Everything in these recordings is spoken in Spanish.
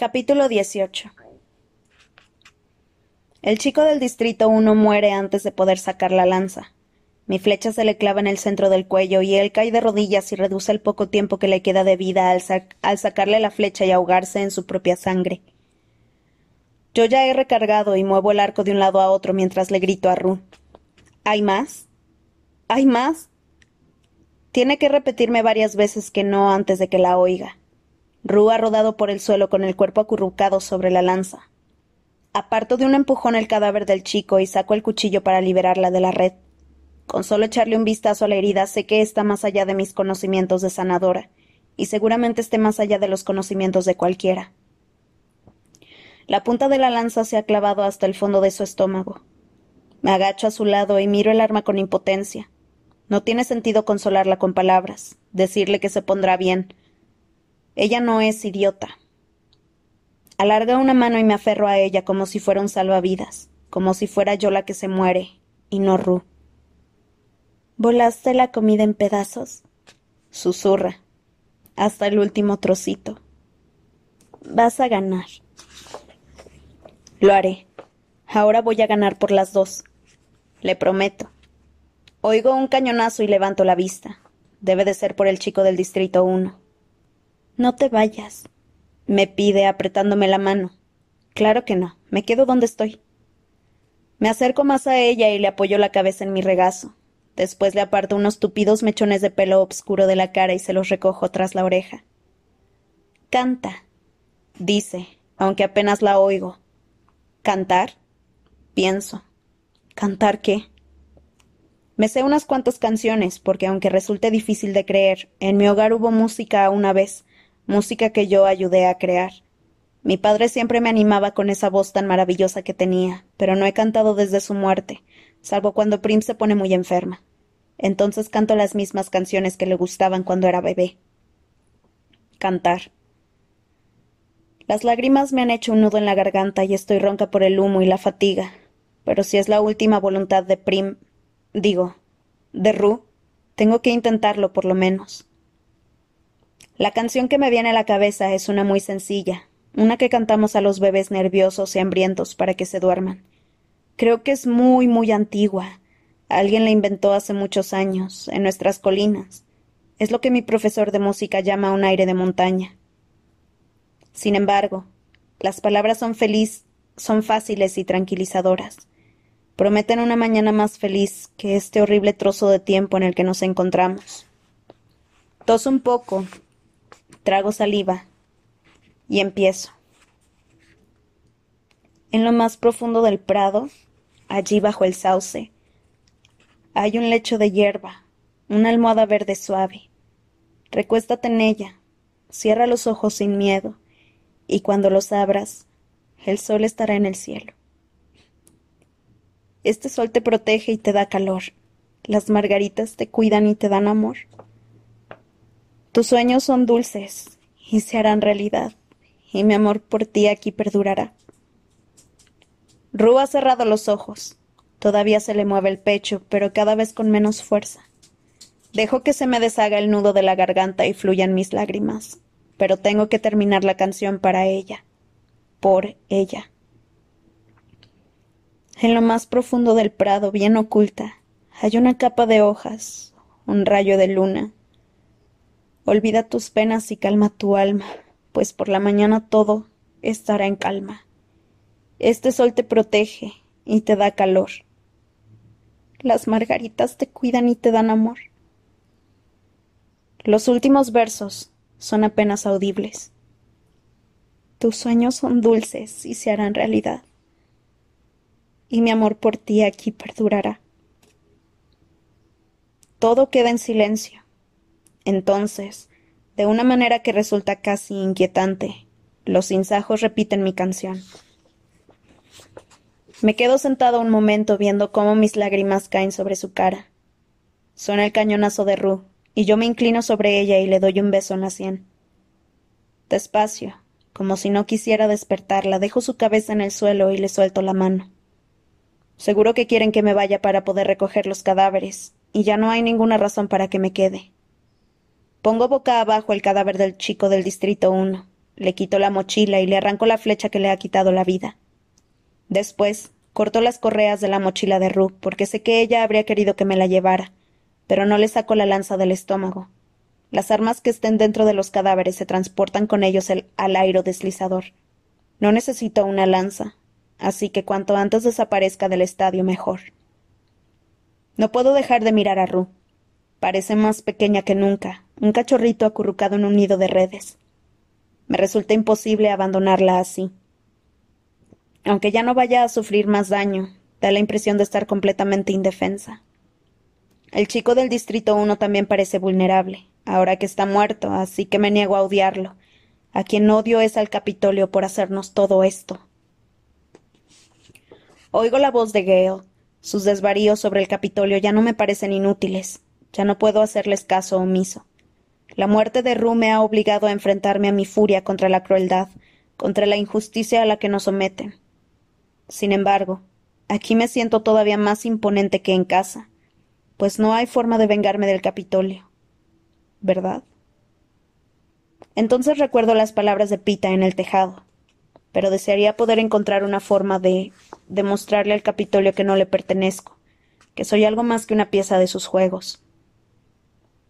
Capítulo 18 El chico del distrito 1 muere antes de poder sacar la lanza. Mi flecha se le clava en el centro del cuello y él cae de rodillas y reduce el poco tiempo que le queda de vida al, al sacarle la flecha y ahogarse en su propia sangre. Yo ya he recargado y muevo el arco de un lado a otro mientras le grito a Ru. ¿Hay más? ¿Hay más? Tiene que repetirme varias veces que no antes de que la oiga. Ru ha rodado por el suelo con el cuerpo acurrucado sobre la lanza. Aparto de un empujón el cadáver del chico y saco el cuchillo para liberarla de la red. Con solo echarle un vistazo a la herida sé que está más allá de mis conocimientos de sanadora, y seguramente esté más allá de los conocimientos de cualquiera. La punta de la lanza se ha clavado hasta el fondo de su estómago. Me agacho a su lado y miro el arma con impotencia. No tiene sentido consolarla con palabras, decirle que se pondrá bien. Ella no es idiota. Alarga una mano y me aferro a ella como si fuera un salvavidas, como si fuera yo la que se muere, y no Ru. ¿Volaste la comida en pedazos? Susurra. Hasta el último trocito. Vas a ganar. Lo haré. Ahora voy a ganar por las dos. Le prometo. Oigo un cañonazo y levanto la vista. Debe de ser por el chico del Distrito 1. No te vayas, me pide apretándome la mano. Claro que no, me quedo donde estoy. Me acerco más a ella y le apoyo la cabeza en mi regazo. Después le aparto unos tupidos mechones de pelo oscuro de la cara y se los recojo tras la oreja. Canta, dice, aunque apenas la oigo. ¿Cantar? Pienso. ¿Cantar qué? Me sé unas cuantas canciones, porque aunque resulte difícil de creer, en mi hogar hubo música una vez, música que yo ayudé a crear. Mi padre siempre me animaba con esa voz tan maravillosa que tenía, pero no he cantado desde su muerte, salvo cuando Prim se pone muy enferma. Entonces canto las mismas canciones que le gustaban cuando era bebé. Cantar. Las lágrimas me han hecho un nudo en la garganta y estoy ronca por el humo y la fatiga. Pero si es la última voluntad de Prim, digo, de Ru, tengo que intentarlo por lo menos. La canción que me viene a la cabeza es una muy sencilla, una que cantamos a los bebés nerviosos y hambrientos para que se duerman. Creo que es muy, muy antigua. Alguien la inventó hace muchos años, en nuestras colinas. Es lo que mi profesor de música llama un aire de montaña. Sin embargo, las palabras son feliz, son fáciles y tranquilizadoras. Prometen una mañana más feliz que este horrible trozo de tiempo en el que nos encontramos. Toso un poco, trago saliva y empiezo. En lo más profundo del prado, allí bajo el sauce, hay un lecho de hierba, una almohada verde suave. Recuéstate en ella, cierra los ojos sin miedo y cuando los abras, el sol estará en el cielo. Este sol te protege y te da calor. Las margaritas te cuidan y te dan amor. Tus sueños son dulces y se harán realidad, y mi amor por ti aquí perdurará. Rú ha cerrado los ojos. Todavía se le mueve el pecho, pero cada vez con menos fuerza. Dejo que se me deshaga el nudo de la garganta y fluyan mis lágrimas pero tengo que terminar la canción para ella, por ella. En lo más profundo del prado, bien oculta, hay una capa de hojas, un rayo de luna. Olvida tus penas y calma tu alma, pues por la mañana todo estará en calma. Este sol te protege y te da calor. Las margaritas te cuidan y te dan amor. Los últimos versos son apenas audibles. Tus sueños son dulces y se harán realidad. Y mi amor por ti aquí perdurará. Todo queda en silencio. Entonces, de una manera que resulta casi inquietante, los sinsajos repiten mi canción. Me quedo sentado un momento viendo cómo mis lágrimas caen sobre su cara. Suena el cañonazo de Ru, y yo me inclino sobre ella y le doy un beso en la sien. Despacio, como si no quisiera despertarla, dejo su cabeza en el suelo y le suelto la mano. Seguro que quieren que me vaya para poder recoger los cadáveres, y ya no hay ninguna razón para que me quede. Pongo boca abajo el cadáver del chico del Distrito 1, le quito la mochila y le arranco la flecha que le ha quitado la vida. Después, corto las correas de la mochila de Ru, porque sé que ella habría querido que me la llevara, pero no le saco la lanza del estómago. Las armas que estén dentro de los cadáveres se transportan con ellos al aire deslizador. No necesito una lanza, así que cuanto antes desaparezca del estadio mejor. No puedo dejar de mirar a Ru. Parece más pequeña que nunca, un cachorrito acurrucado en un nido de redes. Me resulta imposible abandonarla así. Aunque ya no vaya a sufrir más daño, da la impresión de estar completamente indefensa. El chico del Distrito 1 también parece vulnerable, ahora que está muerto, así que me niego a odiarlo. A quien odio es al Capitolio por hacernos todo esto. Oigo la voz de Gale. Sus desvaríos sobre el Capitolio ya no me parecen inútiles. Ya no puedo hacerles caso omiso. La muerte de Rue me ha obligado a enfrentarme a mi furia contra la crueldad, contra la injusticia a la que nos someten. Sin embargo, aquí me siento todavía más imponente que en casa, pues no hay forma de vengarme del Capitolio. ¿Verdad? Entonces recuerdo las palabras de Pita en el tejado, pero desearía poder encontrar una forma de demostrarle al Capitolio que no le pertenezco, que soy algo más que una pieza de sus juegos.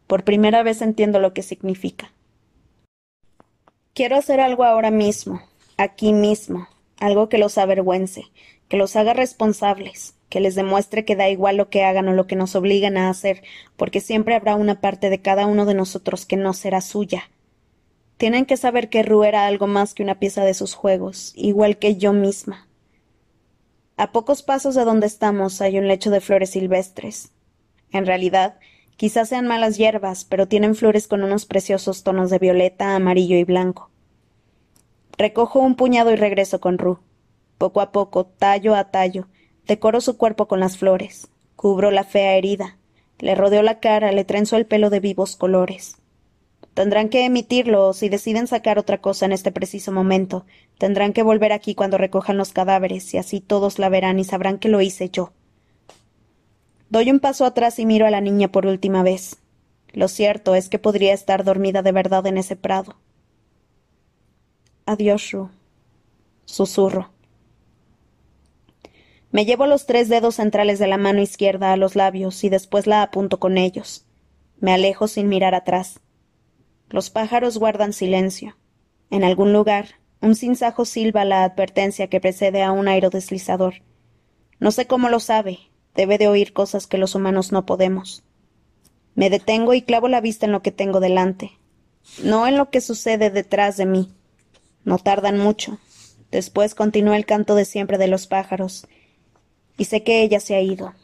Por primera vez entiendo lo que significa. Quiero hacer algo ahora mismo, aquí mismo, algo que los avergüence, que los haga responsables, que les demuestre que da igual lo que hagan o lo que nos obligan a hacer, porque siempre habrá una parte de cada uno de nosotros que no será suya. Tienen que saber que Ru era algo más que una pieza de sus juegos, igual que yo misma. A pocos pasos de donde estamos hay un lecho de flores silvestres. En realidad, Quizás sean malas hierbas, pero tienen flores con unos preciosos tonos de violeta, amarillo y blanco. Recojo un puñado y regreso con Ru. Poco a poco, tallo a tallo, decoro su cuerpo con las flores, cubro la fea herida, le rodeo la cara, le trenzo el pelo de vivos colores. Tendrán que emitirlo, o si deciden sacar otra cosa en este preciso momento, tendrán que volver aquí cuando recojan los cadáveres, y así todos la verán y sabrán que lo hice yo. Doy un paso atrás y miro a la niña por última vez. Lo cierto es que podría estar dormida de verdad en ese prado. Adiós, Ru. Susurro. Me llevo los tres dedos centrales de la mano izquierda a los labios y después la apunto con ellos. Me alejo sin mirar atrás. Los pájaros guardan silencio. En algún lugar, un sinsajo silba la advertencia que precede a un aerodeslizador. No sé cómo lo sabe, Debe de oír cosas que los humanos no podemos. Me detengo y clavo la vista en lo que tengo delante, no en lo que sucede detrás de mí. No tardan mucho. Después continúa el canto de siempre de los pájaros, y sé que ella se ha ido.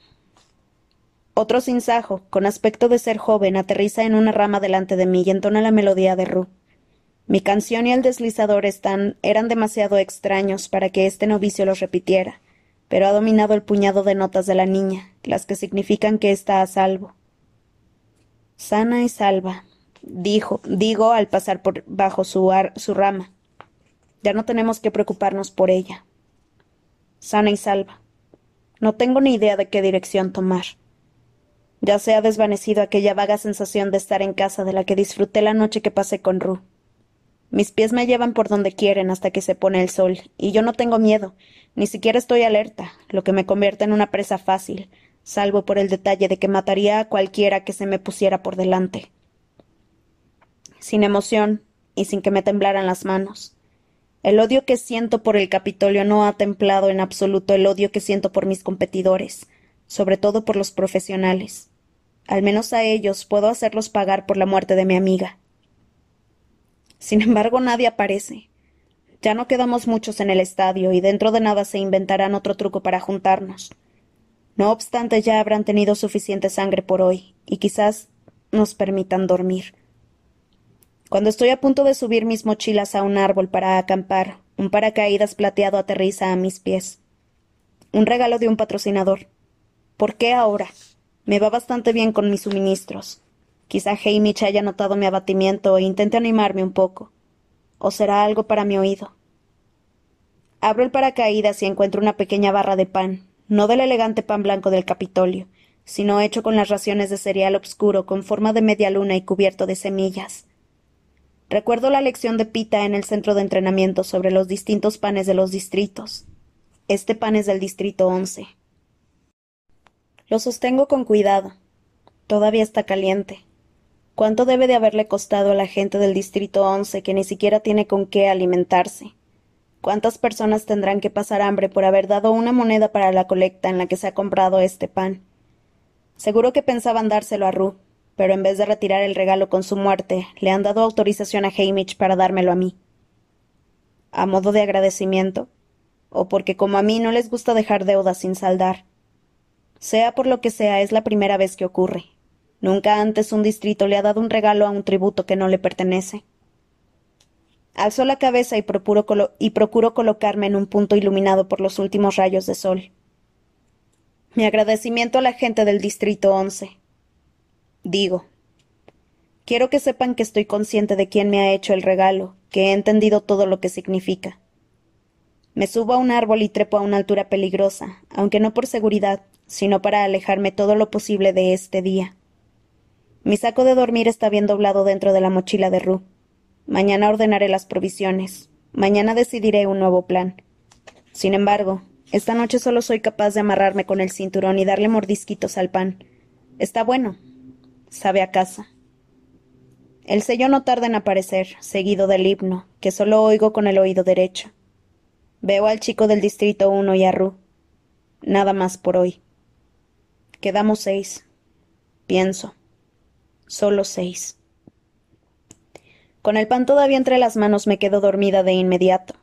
Otro sinsajo, con aspecto de ser joven, aterriza en una rama delante de mí y entona la melodía de Ru. Mi canción y el deslizador están, eran demasiado extraños para que este novicio los repitiera pero ha dominado el puñado de notas de la niña, las que significan que está a salvo. Sana y salva, dijo, digo al pasar por bajo su, su rama. Ya no tenemos que preocuparnos por ella. Sana y salva. No tengo ni idea de qué dirección tomar. Ya se ha desvanecido aquella vaga sensación de estar en casa de la que disfruté la noche que pasé con Ru. Mis pies me llevan por donde quieren hasta que se pone el sol, y yo no tengo miedo, ni siquiera estoy alerta, lo que me convierte en una presa fácil, salvo por el detalle de que mataría a cualquiera que se me pusiera por delante. Sin emoción, y sin que me temblaran las manos. El odio que siento por el Capitolio no ha templado en absoluto el odio que siento por mis competidores, sobre todo por los profesionales. Al menos a ellos puedo hacerlos pagar por la muerte de mi amiga. Sin embargo, nadie aparece. Ya no quedamos muchos en el estadio y dentro de nada se inventarán otro truco para juntarnos. No obstante, ya habrán tenido suficiente sangre por hoy y quizás nos permitan dormir. Cuando estoy a punto de subir mis mochilas a un árbol para acampar, un paracaídas plateado aterriza a mis pies. Un regalo de un patrocinador. ¿Por qué ahora? Me va bastante bien con mis suministros. Quizá Hamish haya notado mi abatimiento e intente animarme un poco. O será algo para mi oído. Abro el paracaídas y encuentro una pequeña barra de pan, no del elegante pan blanco del Capitolio, sino hecho con las raciones de cereal obscuro con forma de media luna y cubierto de semillas. Recuerdo la lección de Pita en el centro de entrenamiento sobre los distintos panes de los distritos. Este pan es del distrito once. Lo sostengo con cuidado. Todavía está caliente. ¿Cuánto debe de haberle costado a la gente del distrito once que ni siquiera tiene con qué alimentarse? ¿Cuántas personas tendrán que pasar hambre por haber dado una moneda para la colecta en la que se ha comprado este pan? Seguro que pensaban dárselo a Ru, pero en vez de retirar el regalo con su muerte, le han dado autorización a Hamish para dármelo a mí. ¿A modo de agradecimiento? ¿O porque como a mí no les gusta dejar deudas sin saldar? Sea por lo que sea, es la primera vez que ocurre. Nunca antes un distrito le ha dado un regalo a un tributo que no le pertenece. Alzo la cabeza y procuro, y colocarme en un punto iluminado por los últimos rayos de sol. Mi agradecimiento a la gente del Distrito once. Digo. Quiero que sepan que estoy consciente de quién me ha hecho el regalo, que he entendido todo lo que significa. Me subo a un árbol y trepo a una altura peligrosa, aunque no por seguridad, sino para alejarme todo lo posible de este día. Mi saco de dormir está bien doblado dentro de la mochila de Ru. Mañana ordenaré las provisiones. Mañana decidiré un nuevo plan. Sin embargo, esta noche solo soy capaz de amarrarme con el cinturón y darle mordisquitos al pan. Está bueno. Sabe a casa. El sello no tarda en aparecer, seguido del himno, que solo oigo con el oído derecho. Veo al chico del distrito uno y a Ru. Nada más por hoy. Quedamos seis. Pienso. Solo seis. Con el pan todavía entre las manos me quedo dormida de inmediato.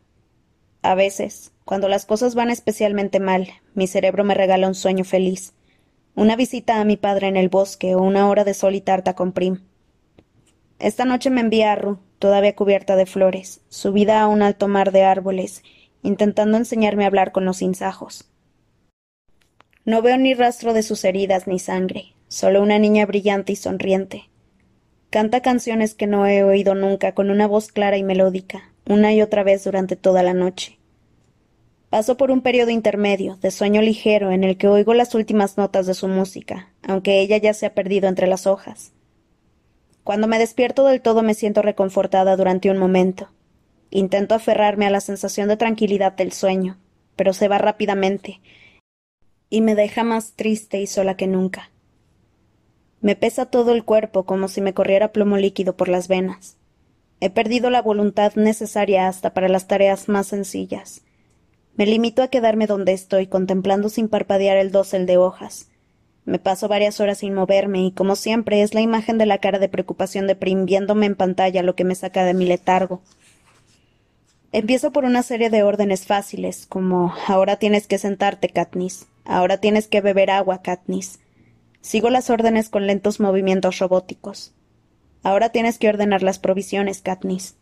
A veces, cuando las cosas van especialmente mal, mi cerebro me regala un sueño feliz. Una visita a mi padre en el bosque o una hora de sol y tarta con Prim. Esta noche me envía a Ru, todavía cubierta de flores, subida a un alto mar de árboles, intentando enseñarme a hablar con los sinsajos. No veo ni rastro de sus heridas ni sangre, solo una niña brillante y sonriente. Canta canciones que no he oído nunca con una voz clara y melódica, una y otra vez durante toda la noche. Paso por un periodo intermedio, de sueño ligero, en el que oigo las últimas notas de su música, aunque ella ya se ha perdido entre las hojas. Cuando me despierto del todo me siento reconfortada durante un momento. Intento aferrarme a la sensación de tranquilidad del sueño, pero se va rápidamente, y me deja más triste y sola que nunca. Me pesa todo el cuerpo como si me corriera plomo líquido por las venas. He perdido la voluntad necesaria hasta para las tareas más sencillas. Me limito a quedarme donde estoy, contemplando sin parpadear el dosel de hojas. Me paso varias horas sin moverme y, como siempre, es la imagen de la cara de preocupación de en pantalla lo que me saca de mi letargo. Empiezo por una serie de órdenes fáciles, como ahora tienes que sentarte, Katniss. Ahora tienes que beber agua, Katniss. Sigo las órdenes con lentos movimientos robóticos. Ahora tienes que ordenar las provisiones, Katniss.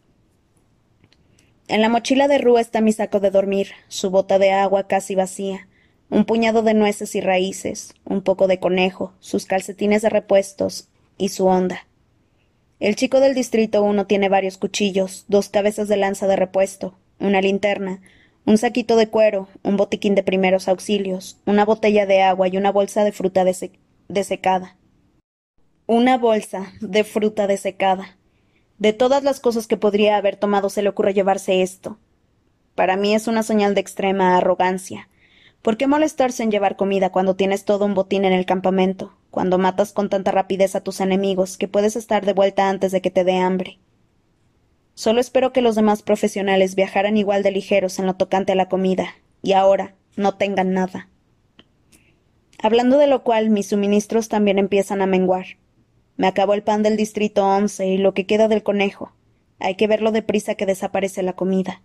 En la mochila de Rue está mi saco de dormir, su bota de agua casi vacía, un puñado de nueces y raíces, un poco de conejo, sus calcetines de repuestos y su onda. El chico del distrito uno tiene varios cuchillos, dos cabezas de lanza de repuesto, una linterna, un saquito de cuero, un botiquín de primeros auxilios, una botella de agua y una bolsa de fruta desecada. Una bolsa de fruta desecada. De todas las cosas que podría haber tomado se le ocurre llevarse esto. Para mí es una señal de extrema arrogancia. ¿Por qué molestarse en llevar comida cuando tienes todo un botín en el campamento, cuando matas con tanta rapidez a tus enemigos que puedes estar de vuelta antes de que te dé hambre? Solo espero que los demás profesionales viajaran igual de ligeros en lo tocante a la comida, y ahora no tengan nada. Hablando de lo cual, mis suministros también empiezan a menguar. Me acabó el pan del distrito once y lo que queda del conejo. Hay que verlo deprisa que desaparece la comida.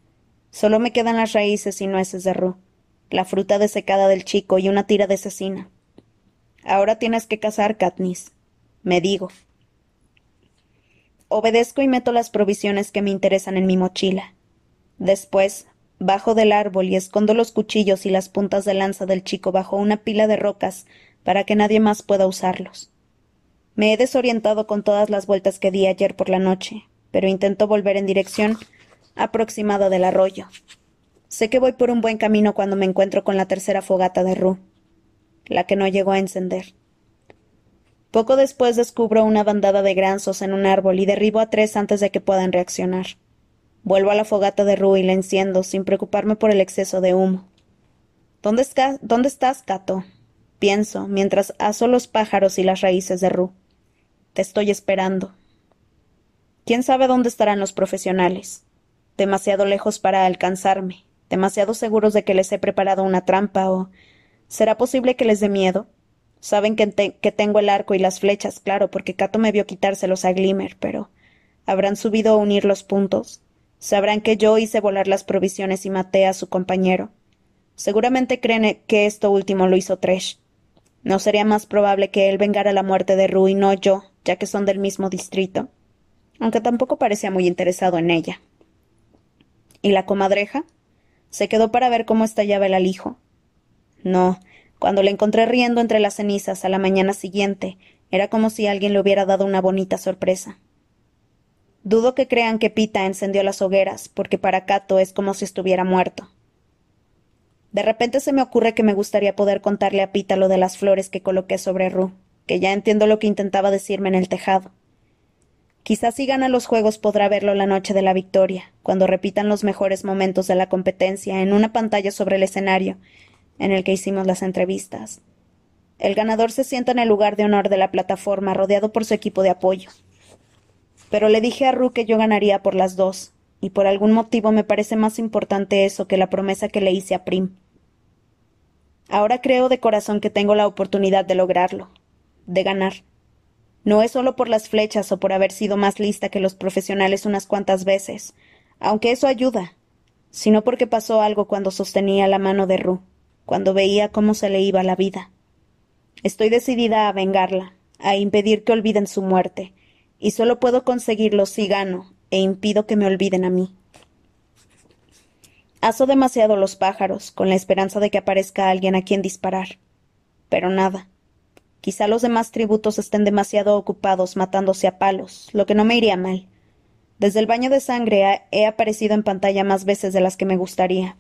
Solo me quedan las raíces y nueces de ru, la fruta desecada del chico y una tira de cecina. Ahora tienes que cazar, Katniss. Me digo. Obedezco y meto las provisiones que me interesan en mi mochila. Después, bajo del árbol y escondo los cuchillos y las puntas de lanza del chico bajo una pila de rocas para que nadie más pueda usarlos. Me he desorientado con todas las vueltas que di ayer por la noche, pero intento volver en dirección aproximada del arroyo. Sé que voy por un buen camino cuando me encuentro con la tercera fogata de Ru, la que no llegó a encender. Poco después descubro una bandada de granzos en un árbol y derribo a tres antes de que puedan reaccionar. Vuelvo a la fogata de Ru y la enciendo, sin preocuparme por el exceso de humo. ¿Dónde, ¿Dónde estás, Cato? Pienso, mientras aso los pájaros y las raíces de Ru. Te estoy esperando. ¿Quién sabe dónde estarán los profesionales? Demasiado lejos para alcanzarme, demasiado seguros de que les he preparado una trampa o. ¿Será posible que les dé miedo? Saben que, que tengo el arco y las flechas, claro, porque Cato me vio quitárselos a Glimmer, pero. ¿Habrán subido a unir los puntos? Sabrán que yo hice volar las provisiones y maté a su compañero. Seguramente creen que esto último lo hizo Tresh. ¿No sería más probable que él vengara la muerte de Rue y no yo, ya que son del mismo distrito? Aunque tampoco parecía muy interesado en ella. ¿Y la comadreja? Se quedó para ver cómo estallaba el alijo. No, cuando le encontré riendo entre las cenizas a la mañana siguiente, era como si alguien le hubiera dado una bonita sorpresa. Dudo que crean que Pita encendió las hogueras, porque para Cato es como si estuviera muerto. De repente se me ocurre que me gustaría poder contarle a Pita lo de las flores que coloqué sobre Ru, que ya entiendo lo que intentaba decirme en el tejado. Quizás si gana los juegos podrá verlo la noche de la victoria, cuando repitan los mejores momentos de la competencia en una pantalla sobre el escenario en el que hicimos las entrevistas. El ganador se sienta en el lugar de honor de la plataforma, rodeado por su equipo de apoyo. Pero le dije a Ru que yo ganaría por las dos, y por algún motivo me parece más importante eso que la promesa que le hice a Prim. Ahora creo de corazón que tengo la oportunidad de lograrlo, de ganar. No es solo por las flechas o por haber sido más lista que los profesionales unas cuantas veces, aunque eso ayuda, sino porque pasó algo cuando sostenía la mano de Ru, cuando veía cómo se le iba la vida. Estoy decidida a vengarla, a impedir que olviden su muerte, y solo puedo conseguirlo si gano e impido que me olviden a mí. Aso demasiado los pájaros, con la esperanza de que aparezca alguien a quien disparar. Pero nada. Quizá los demás tributos estén demasiado ocupados matándose a palos, lo que no me iría mal. Desde el baño de sangre he aparecido en pantalla más veces de las que me gustaría.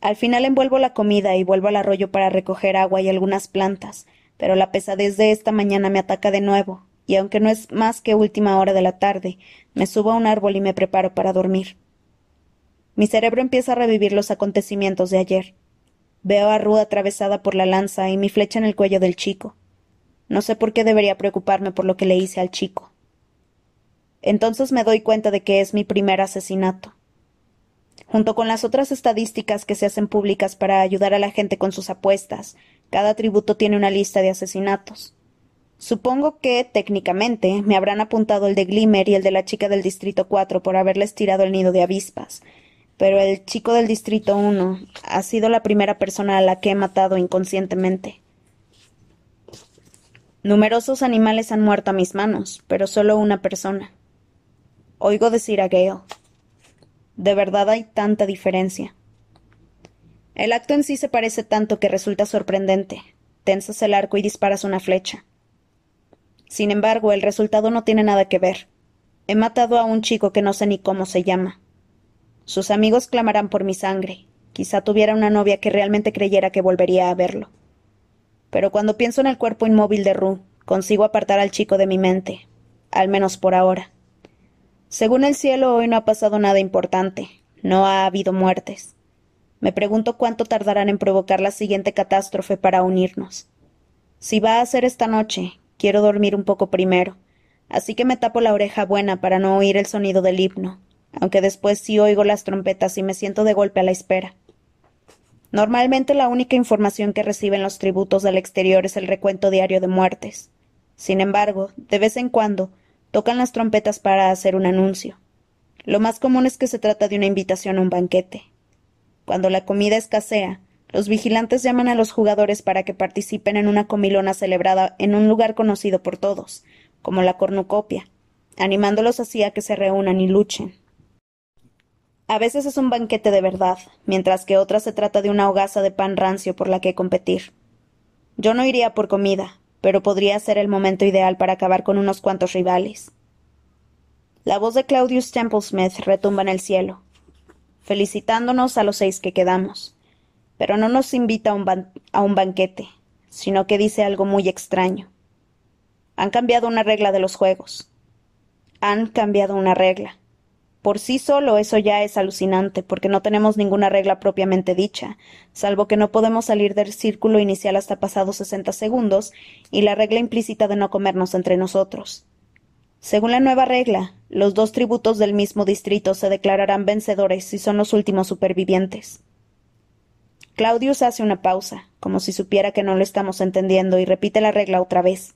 Al final envuelvo la comida y vuelvo al arroyo para recoger agua y algunas plantas, pero la pesadez de esta mañana me ataca de nuevo, y aunque no es más que última hora de la tarde, me subo a un árbol y me preparo para dormir. Mi cerebro empieza a revivir los acontecimientos de ayer. Veo a Ru atravesada por la lanza y mi flecha en el cuello del chico. No sé por qué debería preocuparme por lo que le hice al chico. Entonces me doy cuenta de que es mi primer asesinato. Junto con las otras estadísticas que se hacen públicas para ayudar a la gente con sus apuestas, cada tributo tiene una lista de asesinatos. Supongo que, técnicamente, me habrán apuntado el de Glimmer y el de la chica del Distrito 4 por haberles tirado el nido de avispas, pero el chico del Distrito 1 ha sido la primera persona a la que he matado inconscientemente. Numerosos animales han muerto a mis manos, pero solo una persona. Oigo decir a Gale. De verdad hay tanta diferencia. El acto en sí se parece tanto que resulta sorprendente. Tensas el arco y disparas una flecha. Sin embargo, el resultado no tiene nada que ver. He matado a un chico que no sé ni cómo se llama. Sus amigos clamarán por mi sangre. Quizá tuviera una novia que realmente creyera que volvería a verlo. Pero cuando pienso en el cuerpo inmóvil de Ru, consigo apartar al chico de mi mente, al menos por ahora. Según el cielo, hoy no ha pasado nada importante, no ha habido muertes. Me pregunto cuánto tardarán en provocar la siguiente catástrofe para unirnos. Si va a ser esta noche, quiero dormir un poco primero, así que me tapo la oreja buena para no oír el sonido del himno, aunque después sí oigo las trompetas y me siento de golpe a la espera. Normalmente la única información que reciben los tributos del exterior es el recuento diario de muertes. Sin embargo, de vez en cuando, tocan las trompetas para hacer un anuncio. Lo más común es que se trata de una invitación a un banquete. Cuando la comida escasea, los vigilantes llaman a los jugadores para que participen en una comilona celebrada en un lugar conocido por todos, como la cornucopia, animándolos así a que se reúnan y luchen. A veces es un banquete de verdad, mientras que otras se trata de una hogaza de pan rancio por la que competir. Yo no iría por comida, pero podría ser el momento ideal para acabar con unos cuantos rivales. La voz de Claudius Templesmith retumba en el cielo, felicitándonos a los seis que quedamos, pero no nos invita a un, a un banquete, sino que dice algo muy extraño. Han cambiado una regla de los juegos. Han cambiado una regla. Por sí solo eso ya es alucinante, porque no tenemos ninguna regla propiamente dicha, salvo que no podemos salir del círculo inicial hasta pasados sesenta segundos, y la regla implícita de no comernos entre nosotros. Según la nueva regla, los dos tributos del mismo distrito se declararán vencedores si son los últimos supervivientes. Claudius hace una pausa, como si supiera que no lo estamos entendiendo, y repite la regla otra vez.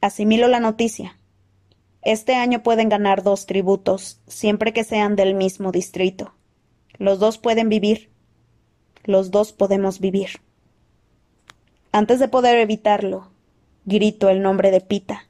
Asimilo la noticia. Este año pueden ganar dos tributos, siempre que sean del mismo distrito. Los dos pueden vivir. Los dos podemos vivir. Antes de poder evitarlo, grito el nombre de Pita.